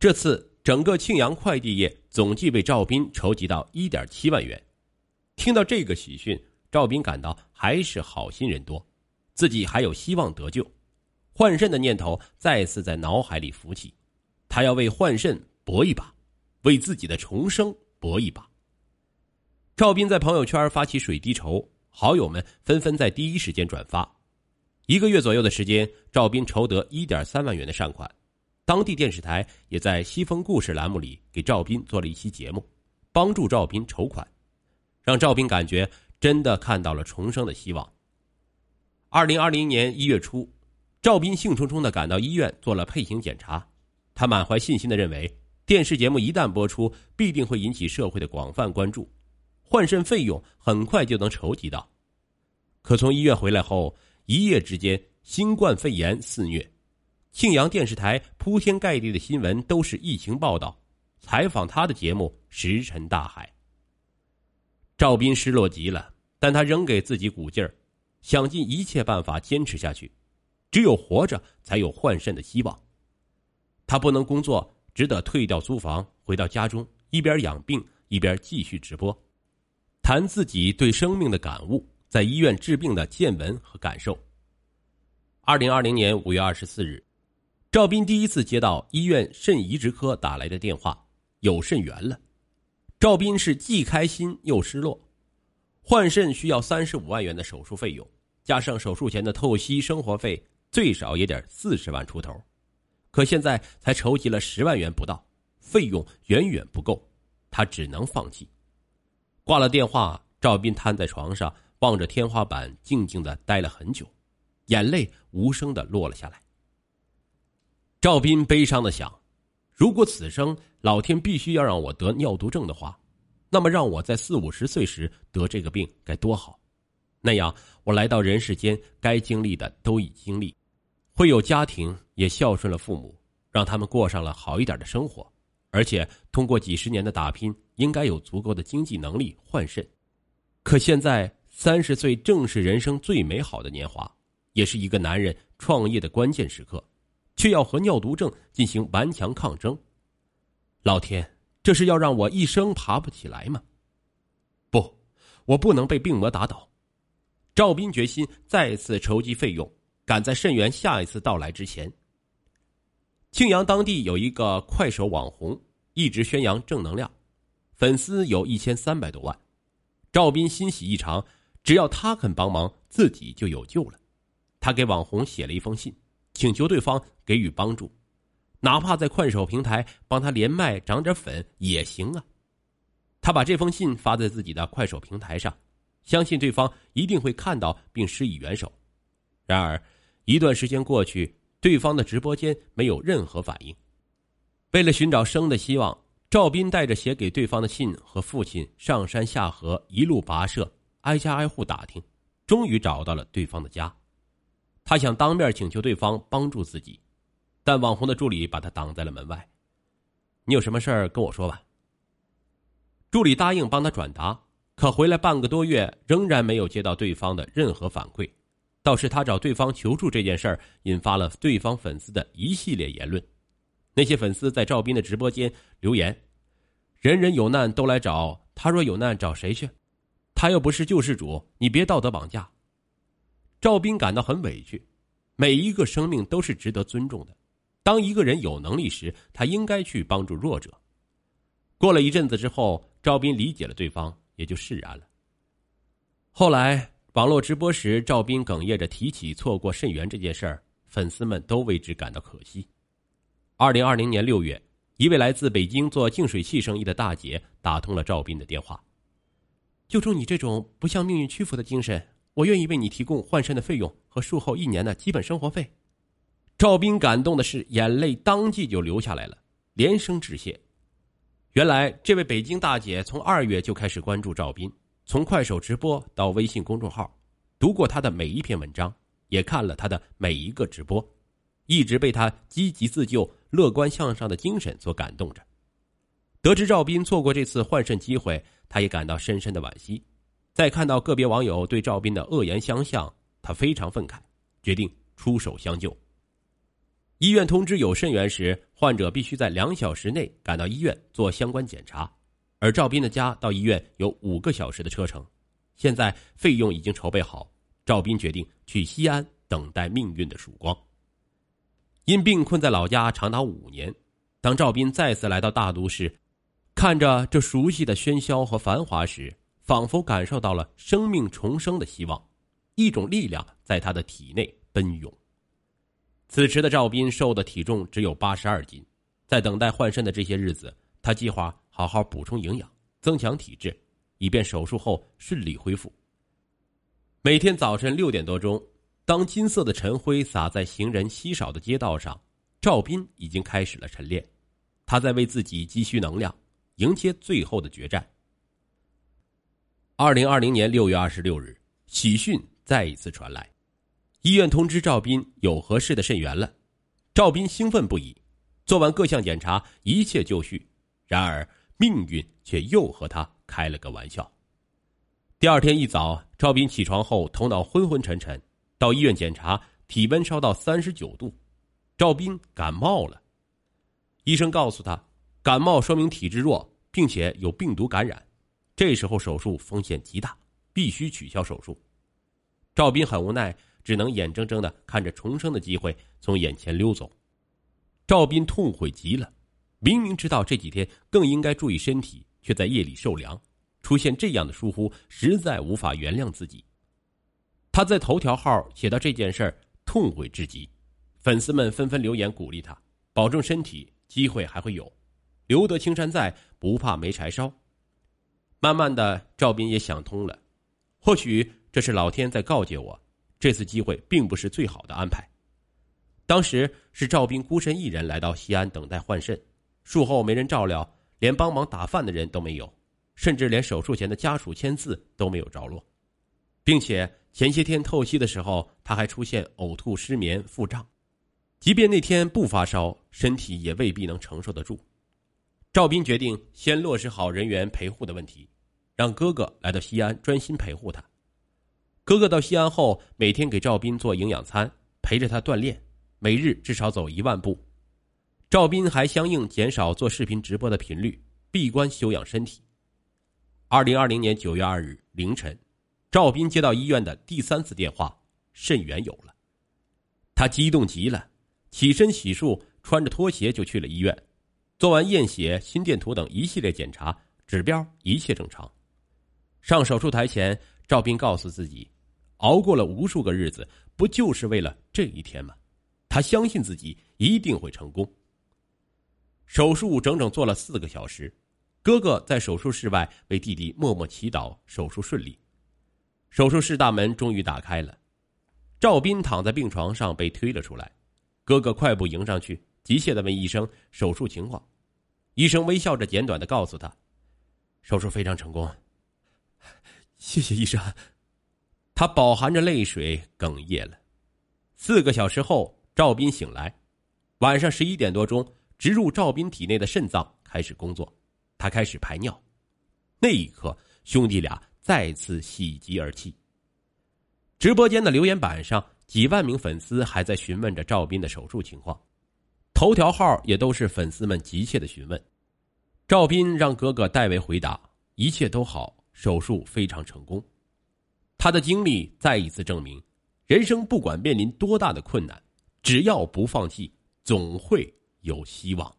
这次整个庆阳快递业总计为赵斌筹集到一点七万元。听到这个喜讯，赵斌感到还是好心人多，自己还有希望得救。换肾的念头再次在脑海里浮起，他要为换肾搏一把，为自己的重生搏一把。赵斌在朋友圈发起水滴筹，好友们纷纷在第一时间转发。一个月左右的时间，赵斌筹得一点三万元的善款。当地电视台也在《西风故事》栏目里给赵斌做了一期节目，帮助赵斌筹款，让赵斌感觉真的看到了重生的希望。二零二零年一月初，赵斌兴冲冲的赶到医院做了配型检查，他满怀信心的认为，电视节目一旦播出，必定会引起社会的广泛关注。换肾费用很快就能筹集到，可从医院回来后，一夜之间新冠肺炎肆虐，庆阳电视台铺天盖地的新闻都是疫情报道，采访他的节目石沉大海。赵斌失落极了，但他仍给自己鼓劲儿，想尽一切办法坚持下去，只有活着才有换肾的希望。他不能工作，只得退掉租房，回到家中，一边养病一边继续直播。谈自己对生命的感悟，在医院治病的见闻和感受。二零二零年五月二十四日，赵斌第一次接到医院肾移植科打来的电话，有肾源了。赵斌是既开心又失落。换肾需要三十五万元的手术费用，加上手术前的透析、生活费，最少也得四十万出头。可现在才筹集了十万元不到，费用远远不够，他只能放弃。挂了电话，赵斌瘫在床上，望着天花板，静静的待了很久，眼泪无声的落了下来。赵斌悲伤的想：如果此生老天必须要让我得尿毒症的话，那么让我在四五十岁时得这个病该多好！那样我来到人世间，该经历的都已经历，会有家庭，也孝顺了父母，让他们过上了好一点的生活。而且通过几十年的打拼，应该有足够的经济能力换肾。可现在三十岁正是人生最美好的年华，也是一个男人创业的关键时刻，却要和尿毒症进行顽强抗争。老天，这是要让我一生爬不起来吗？不，我不能被病魔打倒。赵斌决心再次筹集费用，赶在肾源下一次到来之前。庆阳当地有一个快手网红，一直宣扬正能量，粉丝有一千三百多万。赵斌欣喜异常，只要他肯帮忙，自己就有救了。他给网红写了一封信，请求对方给予帮助，哪怕在快手平台帮他连麦涨点粉也行啊。他把这封信发在自己的快手平台上，相信对方一定会看到并施以援手。然而，一段时间过去。对方的直播间没有任何反应。为了寻找生的希望，赵斌带着写给对方的信和父亲上山下河，一路跋涉，挨家挨户打听，终于找到了对方的家。他想当面请求对方帮助自己，但网红的助理把他挡在了门外。你有什么事儿跟我说吧。助理答应帮他转达，可回来半个多月，仍然没有接到对方的任何反馈。倒是他找对方求助这件事儿，引发了对方粉丝的一系列言论。那些粉丝在赵斌的直播间留言：“人人有难都来找他，若有难找谁去？他又不是救世主，你别道德绑架。”赵斌感到很委屈。每一个生命都是值得尊重的。当一个人有能力时，他应该去帮助弱者。过了一阵子之后，赵斌理解了对方，也就释然了。后来。网络直播时，赵斌哽咽着提起错过肾源这件事儿，粉丝们都为之感到可惜。二零二零年六月，一位来自北京做净水器生意的大姐打通了赵斌的电话：“就冲你这种不向命运屈服的精神，我愿意为你提供换肾的费用和术后一年的基本生活费。”赵斌感动的是眼泪当即就流下来了，连声致谢。原来，这位北京大姐从二月就开始关注赵斌。从快手直播到微信公众号，读过他的每一篇文章，也看了他的每一个直播，一直被他积极自救、乐观向上的精神所感动着。得知赵斌错过这次换肾机会，他也感到深深的惋惜。在看到个别网友对赵斌的恶言相向，他非常愤慨，决定出手相救。医院通知有肾源时，患者必须在两小时内赶到医院做相关检查，而赵斌的家到医院有五个小时的车程。现在费用已经筹备好，赵斌决定去西安等待命运的曙光。因病困在老家长达五年，当赵斌再次来到大都市，看着这熟悉的喧嚣和繁华时，仿佛感受到了生命重生的希望，一种力量在他的体内奔涌。此时的赵斌瘦的体重只有八十二斤，在等待换肾的这些日子，他计划好好补充营养，增强体质。以便手术后顺利恢复。每天早晨六点多钟，当金色的晨辉洒在行人稀少的街道上，赵斌已经开始了晨练。他在为自己积蓄能量，迎接最后的决战。二零二零年六月二十六日，喜讯再一次传来，医院通知赵斌有合适的肾源了。赵斌兴奋不已，做完各项检查，一切就绪。然而命运却又和他。开了个玩笑。第二天一早，赵斌起床后头脑昏昏沉沉，到医院检查，体温烧到三十九度，赵斌感冒了。医生告诉他，感冒说明体质弱，并且有病毒感染，这时候手术风险极大，必须取消手术。赵斌很无奈，只能眼睁睁的看着重生的机会从眼前溜走。赵斌痛悔极了，明明知道这几天更应该注意身体。却在夜里受凉，出现这样的疏忽，实在无法原谅自己。他在头条号写到这件事儿，痛悔至极。粉丝们纷纷留言鼓励他，保重身体，机会还会有，留得青山在，不怕没柴烧。慢慢的，赵斌也想通了，或许这是老天在告诫我，这次机会并不是最好的安排。当时是赵斌孤身一人来到西安等待换肾，术后没人照料。连帮忙打饭的人都没有，甚至连手术前的家属签字都没有着落，并且前些天透析的时候，他还出现呕吐、失眠、腹胀，即便那天不发烧，身体也未必能承受得住。赵斌决定先落实好人员陪护的问题，让哥哥来到西安专心陪护他。哥哥到西安后，每天给赵斌做营养餐，陪着他锻炼，每日至少走一万步。赵斌还相应减少做视频直播的频率，闭关休养身体。二零二零年九月二日凌晨，赵斌接到医院的第三次电话，肾源有了。他激动极了，起身洗漱，穿着拖鞋就去了医院。做完验血、心电图等一系列检查，指标一切正常。上手术台前，赵斌告诉自己，熬过了无数个日子，不就是为了这一天吗？他相信自己一定会成功。手术整整做了四个小时，哥哥在手术室外为弟弟默默祈祷，手术顺利。手术室大门终于打开了，赵斌躺在病床上被推了出来，哥哥快步迎上去，急切的问医生手术情况。医生微笑着简短的告诉他，手术非常成功。谢谢医生。他饱含着泪水哽咽了。四个小时后，赵斌醒来，晚上十一点多钟。植入赵斌体内的肾脏开始工作，他开始排尿。那一刻，兄弟俩再次喜极而泣。直播间的留言板上，几万名粉丝还在询问着赵斌的手术情况，头条号也都是粉丝们急切的询问。赵斌让哥哥代为回答：“一切都好，手术非常成功。”他的经历再一次证明，人生不管面临多大的困难，只要不放弃，总会。有希望。